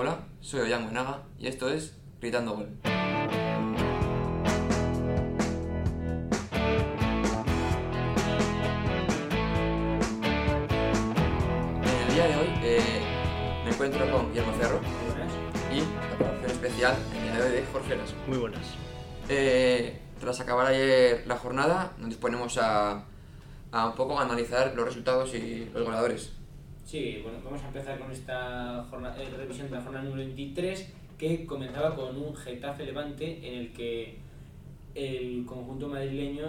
Hola, soy Ollán Buenaga y esto es Gritando Gol. En el día de hoy eh, me encuentro con Guillermo Cerro y la colaboración especial en el día de hoy de Jorge Eras. Muy buenas. Eh, tras acabar ayer la jornada, nos disponemos a, a un poco analizar los resultados y los goleadores. Sí, bueno, vamos a empezar con esta jornada, eh, revisión de la jornada número 23, que comenzaba con un Getafe Levante en el que el conjunto madrileño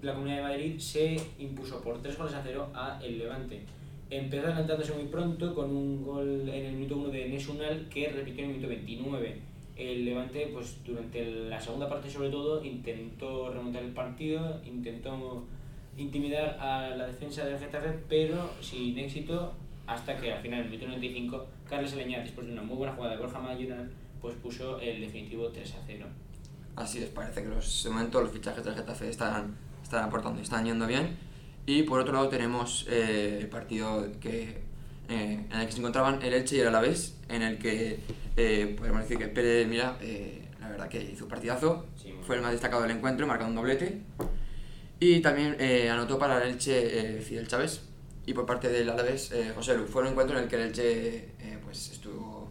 la Comunidad de Madrid se impuso por 3 goles a 0 a el Levante. Empezó adelantándose muy pronto con un gol en el minuto 1 de Nesunal que repitió en el minuto 29. El Levante, pues durante la segunda parte sobre todo, intentó remontar el partido, intentó intimidar a la defensa del Getafe, pero sin éxito, hasta que al final, en el minuto 95, Carlos Aleñá, después de una muy buena jugada de Borja Mayoral, pues puso el definitivo 3 a 0. Así es, parece que los, de momento los fichajes del Getafe están, están aportando y están yendo bien. Y por otro lado tenemos eh, el partido que, eh, en el que se encontraban el Elche y el Alavés, en el que eh, podemos decir que Pérez Mira, eh, la verdad que hizo un partidazo, Sí, fue el más destacado del encuentro, marcando un doblete. Y también eh, anotó para el Elche eh, Fidel Chávez. Y por parte del Alavés, eh, José Lu. Fue un encuentro en el que el Elche eh, pues estuvo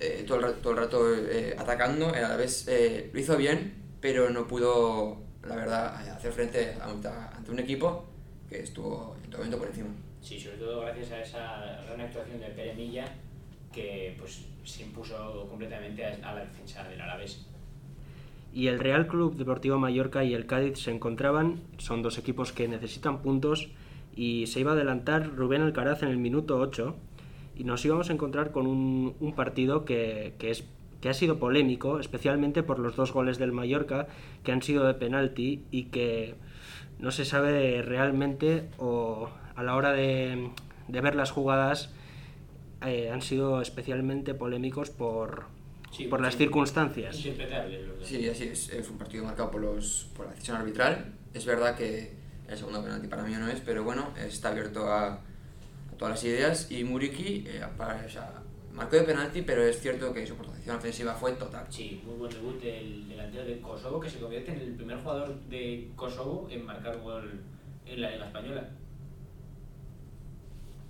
eh, todo el rato, todo el rato eh, atacando. El Alavés eh, lo hizo bien, pero no pudo, la verdad, hacer frente a un- ante un equipo que estuvo en todo momento por encima. Sí, sobre todo gracias a esa gran actuación de Pere Milla, que pues se impuso completamente a, a la defensa del Alavés. Y el Real Club Deportivo Mallorca y el Cádiz se encontraban, son dos equipos que necesitan puntos y se iba a adelantar Rubén Alcaraz en el minuto 8 y nos íbamos a encontrar con un, un partido que, que es, que ha sido polémico, especialmente por los dos goles del Mallorca que han sido de penalti y que no se sabe realmente o a la hora de, de ver las jugadas eh, han sido especialmente polémicos por, Sí, por las sí. circunstancias. Interpretable, los dos. Sí, así es. Es un partido marcado por, los, por la decisión arbitral. Es verdad que el segundo penalti para mí no es, pero bueno, está abierto a, todas las ideas. Y Muriki eh, marcó de penalti, pero es cierto que su protección ofensiva fue total. Sí, muy buen debut del delantero de Kosovo, que se convierte en el primer jugador de Kosovo en marcar gol en la Liga Española.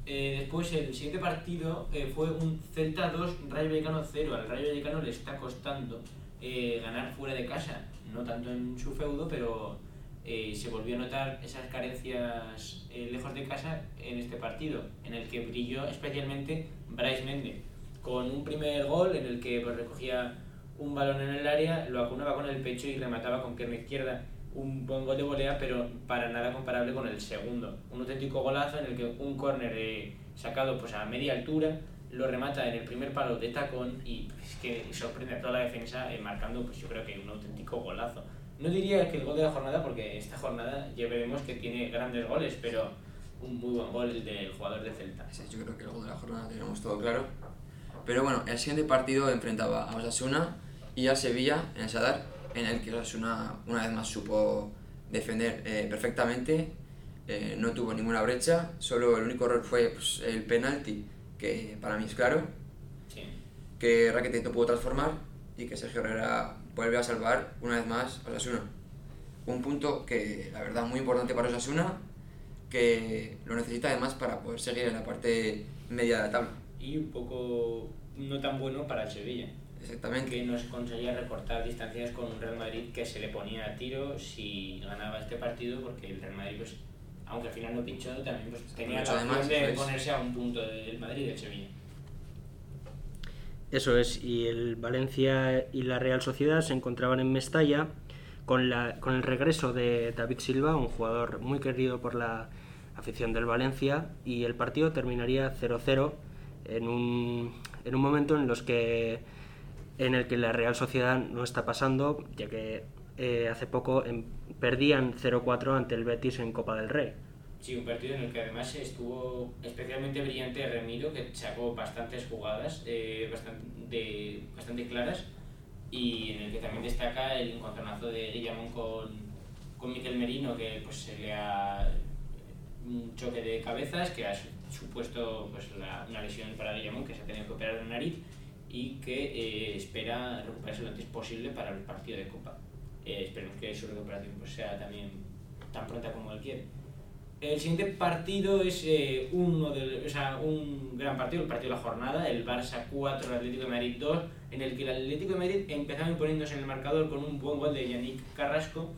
Eh, después, el siguiente partido eh, fue un Celta 2, Rayo Vallecano 0. Al Rayo Vallecano le está costando ganar fuera de casa, no tanto en su feudo, pero eh, se volvió a notar esas carencias eh, lejos de casa en este partido, en el que brilló especialmente Bryce Mende, con un primer gol en el que pues, recogía un balón en el área, lo acunaba con el pecho y remataba con pierna izquierda. Un buen gol de volea, pero para nada comparable con el segundo. Un auténtico golazo en el que un córner eh, sacado pues, a media altura lo remata en el primer palo de tacón y es que sorprende a toda la defensa eh, marcando pues yo creo que un auténtico golazo. No diría que el gol de la jornada porque esta jornada ya veremos que tiene grandes goles, pero un muy buen gol del jugador de Celta. Ese Yo creo que el gol de la jornada tenemos todo claro. Pero bueno, el siguiente partido enfrentaba a Osasuna y a Sevilla en el Sadar, en el que Osasuna una vez más supo defender eh, perfectamente, eh, no tuvo ninguna brecha, solo el único error fue pues, el penalti, que para mí es claro, Sí. que Rakitic no pudo transformar y que Sergio Herrera vuelve a salvar una vez más a Osasuna. Un punto que la verdad muy importante para Osasuna, que lo necesita además para poder seguir en la parte media de la tabla. Y un poco no tan bueno para el Sevilla. Exactamente. que nos conseguía recortar distancias con un Real Madrid que se le ponía a tiro si ganaba este partido porque el Real Madrid pues aunque al final no pinchó también pues, tenía la opción de eso es. ponerse a un punto del Madrid y del Sevilla Eso es, y el Valencia y la Real Sociedad se encontraban en Mestalla con, la, con el regreso de David Silva, un jugador muy querido por la afición del Valencia, y el partido terminaría 0-0 en un, en un momento en, los que, en el que la Real Sociedad no está pasando, ya que eh, hace poco perdían 0-4 ante el Betis en Copa del Rey. Sí, un partido en el que además estuvo especialmente brillante Remiro, que sacó bastantes jugadas eh, bastante, bastante claras y en el que también destaca el encontronazo de Guillamón con, con Miquel Merino, que pues se le ha un choque de cabezas que ha su- supuesto pues, la- una lesión para Guillamón, que se ha tenido que operar de nariz y que eh, espera recuperarse lo antes posible para el partido de Copa. Eh, esperemos que su recuperación pues, sea también tan pronta como él quiere. El siguiente partido es eh, uno de, o sea, un gran partido, el partido de la jornada, el Barça 4, Atlético de Madrid 2, en el que el Atlético de Madrid empezaba imponiéndose en el marcador con un buen gol de Yannick Carrasco,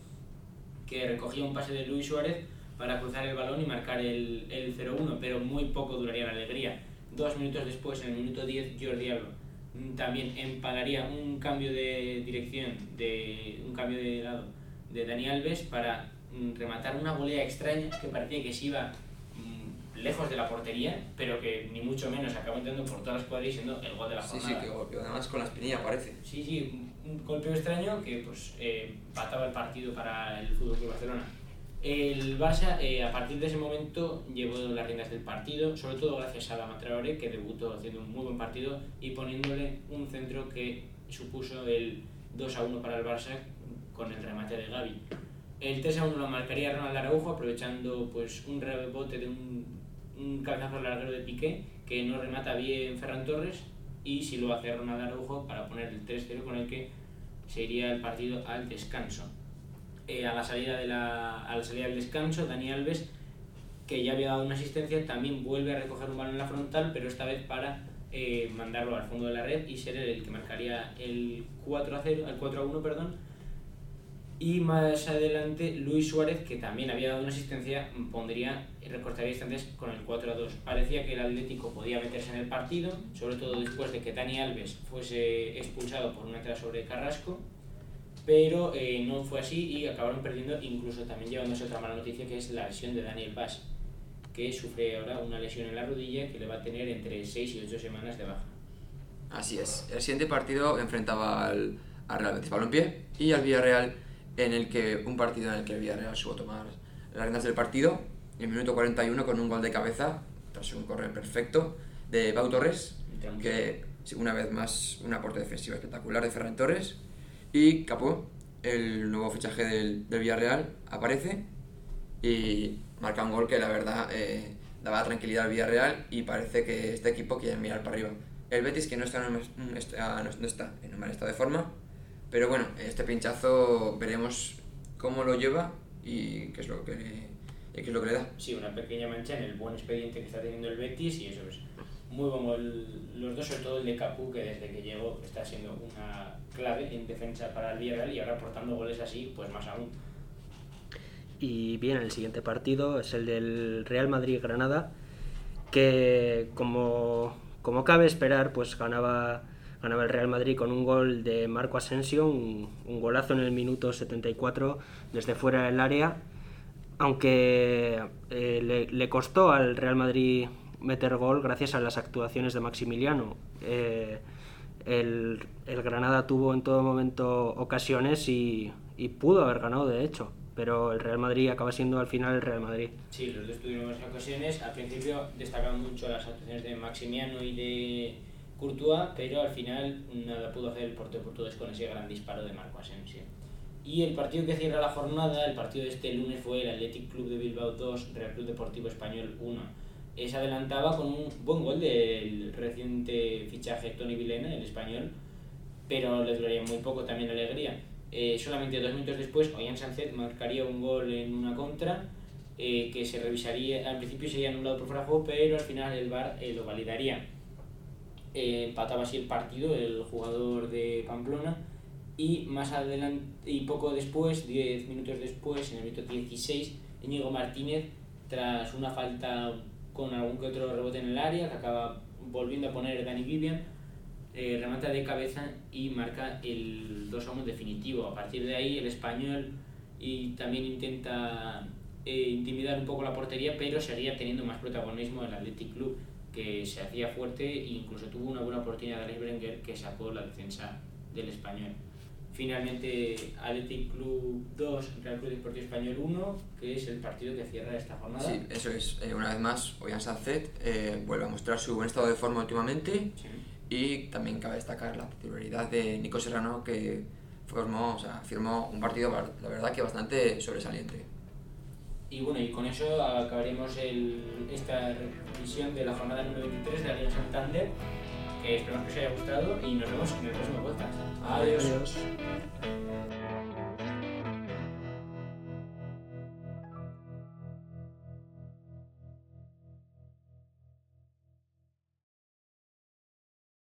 que recogía un pase de Luis Suárez para cruzar el balón y marcar el, el 0-1, pero muy poco duraría la alegría. Dos minutos después, en el minuto 10, Jordi Alba también empalaría un cambio de dirección, de un cambio de lado de Dani Alves para rematar una volea extraña que parecía que se iba mm, lejos de la portería, pero que ni mucho menos acabó entrando por todas las cuadrillas siendo el gol de la Sí, jornada. sí, que golpeó además con la espinilla, parece. Sí, sí, un golpeo extraño que pues eh, pataba el partido para el Fútbol Club Barcelona. El Barça, eh, a partir de ese momento, llevó las riendas del partido, sobre todo gracias a la Traoré, que debutó haciendo un muy buen partido y poniéndole un centro que supuso el 2 a 1 para el Barça con el remate de Gavi. El 3 a 1 lo marcaría Ronald Araujo, aprovechando pues, un rebote de un, un cabezazo larguero de Piqué, que no remata bien Ferran Torres, y si lo hace Ronald Araujo para poner el 3-0 con el que se iría el partido al descanso. Eh, a, la salida de la, a salida del descanso, Dani Alves, que ya había dado una asistencia, también vuelve a recoger un balón en la frontal, pero esta vez para eh, mandarlo al fondo de la red y ser el que marcaría el 4 a 0, el 4 a 1, perdón. Y más adelante Luis Suárez, que también había dado una asistencia, pondría recortaría distancias con el 4 a 2. Parecía que el Atlético podía meterse en el partido, sobre todo después de que Dani Alves fuese expulsado por una entrada sobre Carrasco, pero eh, no fue así y acabaron perdiendo, incluso también llevándose otra mala noticia que es la lesión de Daniel Vaz, que sufre ahora una lesión en la rodilla que le va a tener entre 6 y 8 semanas de baja. Así es. El siguiente partido enfrentaba al, al Real Betis Balompié y al Villarreal, en el que un partido en el que el Villarreal supo tomar las riendas del partido en el minuto 41 con un gol de cabeza tras un correr perfecto de Pau Torres, que una vez más un aporte defensivo espectacular de Ferran Torres y Capó, el nuevo fichaje del, del Villarreal, aparece y marca un gol que la verdad eh, daba tranquilidad al Villarreal y parece que este equipo quiere mirar para arriba. El Betis que no está, en un- está- no está en un mal estado de forma, pero bueno, este pinchazo veremos cómo lo lleva y qué es lo que, y qué es lo que le da. Sí, una pequeña mancha en el buen expediente que está teniendo el Betis y eso es muy buen gol. Los dos, sobre todo el de Capú, que desde que llegó está siendo una clave en defensa para el Villarreal y ahora aportando goles así, pues más aún. Y bien, el siguiente partido es el del Real Madrid-Granada, que como, como cabe esperar, pues ganaba, ganaba el Real Madrid con un gol de Marco Asensio, un, un golazo en el minuto 74 desde fuera del área, aunque eh, le, le costó al Real Madrid meter gol gracias a las actuaciones de Maximiliano. Eh, el, el Granada tuvo en todo momento ocasiones y, y pudo haber ganado, de hecho, pero el Real Madrid acaba siendo al final el Real Madrid. Sí, los dos buenas ocasiones. Al principio destacaban mucho las actuaciones de Maximiano y de Courtois, pero al final nada pudo hacer el portero portugués con ese gran disparo de Marco Asensio. Y el partido que cierra la jornada, el partido de este lunes fue el Athletic Club de Bilbao 2, Real Club Deportivo Español 1. Eh, Se adelantaba con un buen gol del reciente fichaje Tony Vilena, el español, pero le duraría muy poco también la alegría. Eh, solamente dos minutos después, Ollán Sánchez marcaría un gol en una contra eh, que se revisaría, al principio sería anulado por fuera de juego, pero al final el VAR eh, lo validaría. Eh, empataba así el partido el jugador de Pamplona y más adelante y poco después, 10 minutos después, en el minuto 16, Íñigo Martínez, tras una falta con algún que otro rebote en el área, que acaba volviendo a poner Dani Vivian, eh, remata de cabeza y marca el 2 a 1 definitivo. A partir de ahí el español y también intenta eh, intimidar un poco la portería, pero seguía teniendo más protagonismo el Athletic Club, que se hacía fuerte e incluso tuvo una buena oportunidad de Berenguer que sacó la defensa del español. Finalmente, Athletic Club 2, Real Club Deportivo Español 1, que es el partido que cierra esta jornada. Sí, eso es. Eh, una vez más, Ollán Sánchez eh, vuelve a mostrar su buen estado de forma últimamente Sí. y también cabe destacar la titularidad de Nico Serrano que formó, o sea, firmó un partido, la verdad, que bastante sobresaliente. Y bueno, y con eso acabaremos esta revisión de la jornada número 23 de la Santander, que esperamos que os haya gustado y nos vemos en el próximo podcast. Adiós.